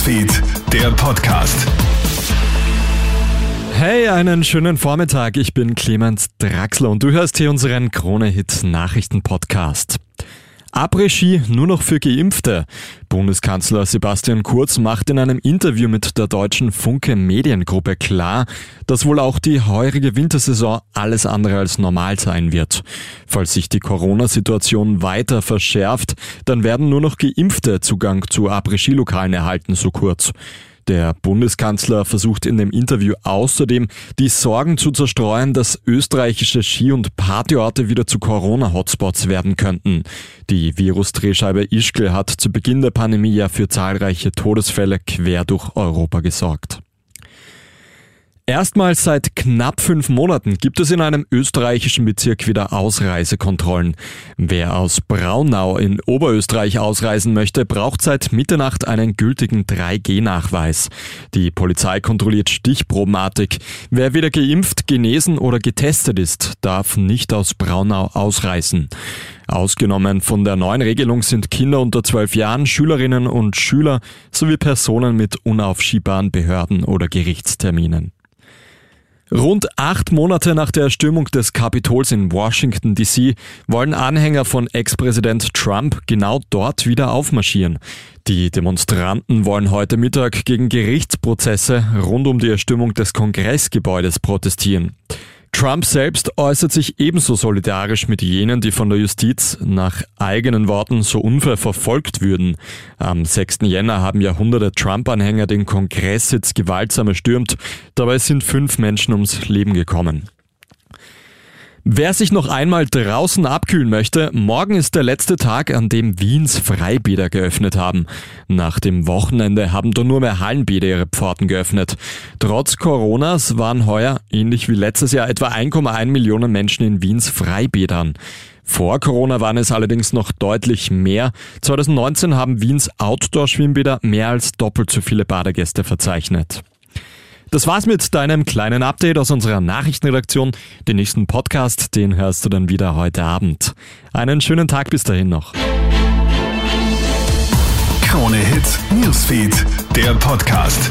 Newsfeed, der Podcast. Hey, einen schönen Vormittag. Ich bin Clemens Draxler und du hörst hier unseren Krone-Hit Nachrichten-Podcast. Après-Ski nur noch für Geimpfte. Bundeskanzler Sebastian Kurz macht in einem Interview mit der deutschen Funke Mediengruppe klar, dass wohl auch die heurige Wintersaison alles andere als normal sein wird. Falls sich die Corona-Situation weiter verschärft, dann werden nur noch Geimpfte Zugang zu Après-Ski-Lokalen erhalten, so Kurz. Der Bundeskanzler versucht in dem Interview außerdem, die Sorgen zu zerstreuen, dass österreichische Ski- und Partyorte wieder zu Corona-Hotspots werden könnten. Die Virusdrehscheibe Ischgl hat zu Beginn der Pandemie ja für zahlreiche Todesfälle quer durch Europa gesorgt. Erstmals seit knapp fünf Monaten gibt es in einem österreichischen Bezirk wieder Ausreisekontrollen. Wer aus Braunau in Oberösterreich ausreisen möchte, braucht seit Mitternacht einen gültigen 3G-Nachweis. Die Polizei kontrolliert stichprobenartig. Wer weder geimpft, genesen oder getestet ist, darf nicht aus Braunau ausreisen. Ausgenommen von der neuen Regelung sind Kinder unter 12 Jahren, Schülerinnen und Schüler sowie Personen mit unaufschiebbaren Behörden oder Gerichtsterminen. Rund acht Monate nach der Erstürmung des Kapitols in Washington DC wollen Anhänger von Ex-Präsident Trump genau dort wieder aufmarschieren. Die Demonstranten wollen heute Mittag gegen Gerichtsprozesse rund um die Erstürmung des Kongressgebäudes protestieren. Trump selbst äußert sich ebenso solidarisch mit jenen, die von der Justiz nach eigenen Worten so unfair verfolgt würden. Am 6. Jänner haben Jahrhunderte Trump-Anhänger den Kongresssitz gewaltsam erstürmt. Dabei sind fünf Menschen ums Leben gekommen. Wer sich noch einmal draußen abkühlen möchte, morgen ist der letzte Tag, an dem Wiens Freibäder geöffnet haben. Nach dem Wochenende haben da nur mehr Hallenbäder ihre Pforten geöffnet. Trotz Coronas waren heuer, ähnlich wie letztes Jahr, etwa 1,1 Millionen Menschen in Wiens Freibädern. Vor Corona waren es allerdings noch deutlich mehr. 2019 haben Wiens Outdoor-Schwimmbäder mehr als doppelt so viele Badegäste verzeichnet. Das war's mit deinem kleinen Update aus unserer Nachrichtenredaktion. Den nächsten Podcast, den hörst du dann wieder heute Abend. Einen schönen Tag bis dahin noch. Krone Hits, Newsfeed, der Podcast.